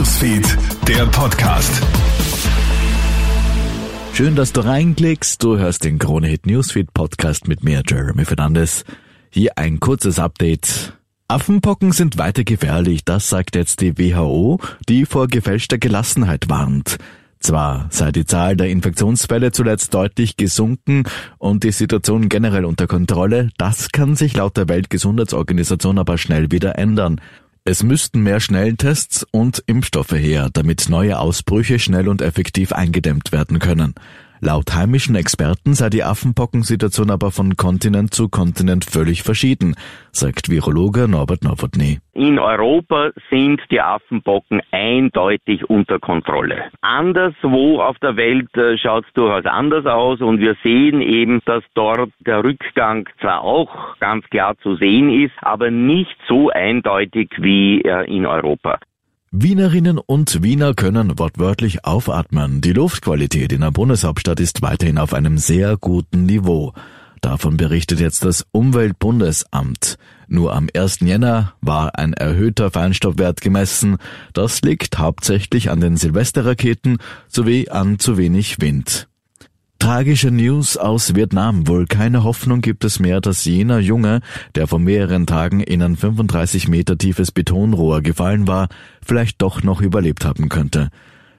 Newsfeed, der Podcast. Schön, dass du reinklickst. Du hörst den Krone Hit Newsfeed Podcast mit mir, Jeremy Fernandes. Hier ein kurzes Update. Affenpocken sind weiter gefährlich, das sagt jetzt die WHO, die vor gefälschter Gelassenheit warnt. Zwar sei die Zahl der Infektionsfälle zuletzt deutlich gesunken und die Situation generell unter Kontrolle, das kann sich laut der Weltgesundheitsorganisation aber schnell wieder ändern. Es müssten mehr Schnelltests und Impfstoffe her, damit neue Ausbrüche schnell und effektiv eingedämmt werden können. Laut heimischen Experten sei die Affenpockensituation aber von Kontinent zu Kontinent völlig verschieden, sagt Virologe Norbert Nowotny. In Europa sind die Affenpocken eindeutig unter Kontrolle. Anderswo auf der Welt äh, schaut es durchaus anders aus und wir sehen eben, dass dort der Rückgang zwar auch ganz klar zu sehen ist, aber nicht so eindeutig wie äh, in Europa. Wienerinnen und Wiener können wortwörtlich aufatmen. Die Luftqualität in der Bundeshauptstadt ist weiterhin auf einem sehr guten Niveau. Davon berichtet jetzt das Umweltbundesamt. Nur am 1. Jänner war ein erhöhter Feinstaubwert gemessen. Das liegt hauptsächlich an den Silvesterraketen sowie an zu wenig Wind. Tragische News aus Vietnam. Wohl keine Hoffnung gibt es mehr, dass jener Junge, der vor mehreren Tagen in ein 35 Meter tiefes Betonrohr gefallen war, vielleicht doch noch überlebt haben könnte.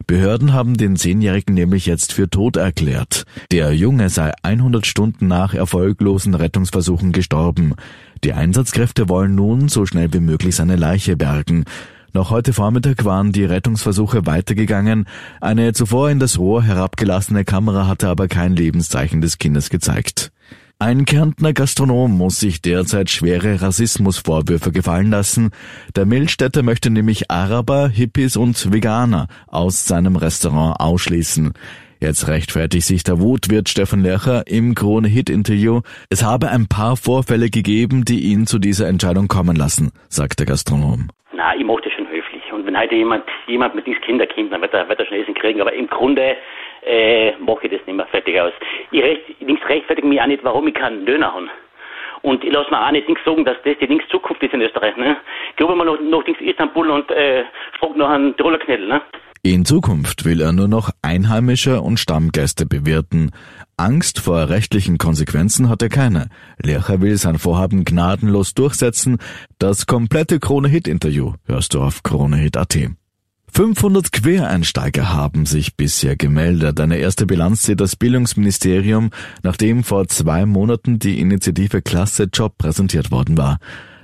Behörden haben den Zehnjährigen nämlich jetzt für tot erklärt. Der Junge sei 100 Stunden nach erfolglosen Rettungsversuchen gestorben. Die Einsatzkräfte wollen nun so schnell wie möglich seine Leiche bergen. Noch heute Vormittag waren die Rettungsversuche weitergegangen. Eine zuvor in das Rohr herabgelassene Kamera hatte aber kein Lebenszeichen des Kindes gezeigt. Ein Kärntner Gastronom muss sich derzeit schwere Rassismusvorwürfe gefallen lassen. Der Milchstädter möchte nämlich Araber, Hippies und Veganer aus seinem Restaurant ausschließen. Jetzt rechtfertigt sich der Wutwirt Stefan Lercher im Krone-Hit-Interview. Es habe ein paar Vorfälle gegeben, die ihn zu dieser Entscheidung kommen lassen, sagt der Gastronom. Na, ich und wenn heute jemand, jemand mit diesen Kindern kommt, dann wird er, wird er schon Essen kriegen. Aber im Grunde äh, mache ich das nicht mehr fertig aus. Ich recht, links rechtfertige mich auch nicht, warum ich keinen Döner habe. Und ich lasse mir auch nicht sagen, dass das die links Zukunft ist in Österreich. Ne? Glaube mal noch, noch links Istanbul und äh, frage noch einen Tiroler. Ne? In Zukunft will er nur noch Einheimische und Stammgäste bewirten. Angst vor rechtlichen Konsequenzen hat er keine. Lercher will sein Vorhaben gnadenlos durchsetzen. Das komplette Krone-Hit-Interview hörst du auf KroneHit.at. 500 Quereinsteiger haben sich bisher gemeldet. Eine erste Bilanz zieht das Bildungsministerium, nachdem vor zwei Monaten die Initiative Klasse Job präsentiert worden war.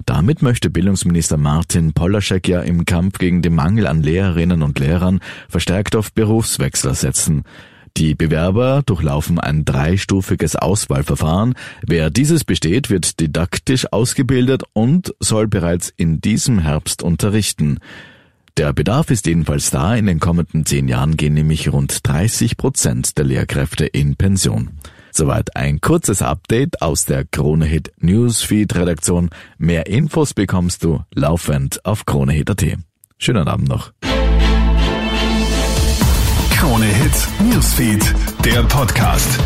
Damit möchte Bildungsminister Martin Polaschek ja im Kampf gegen den Mangel an Lehrerinnen und Lehrern verstärkt auf Berufswechsler setzen. Die Bewerber durchlaufen ein dreistufiges Auswahlverfahren. Wer dieses besteht, wird didaktisch ausgebildet und soll bereits in diesem Herbst unterrichten. Der Bedarf ist jedenfalls da. In den kommenden zehn Jahren gehen nämlich rund 30 Prozent der Lehrkräfte in Pension. Soweit ein kurzes Update aus der Kronehit Newsfeed Redaktion. Mehr Infos bekommst du laufend auf kronehit.at. Schönen Abend noch. Krone Hits, Newsfeed, der Podcast.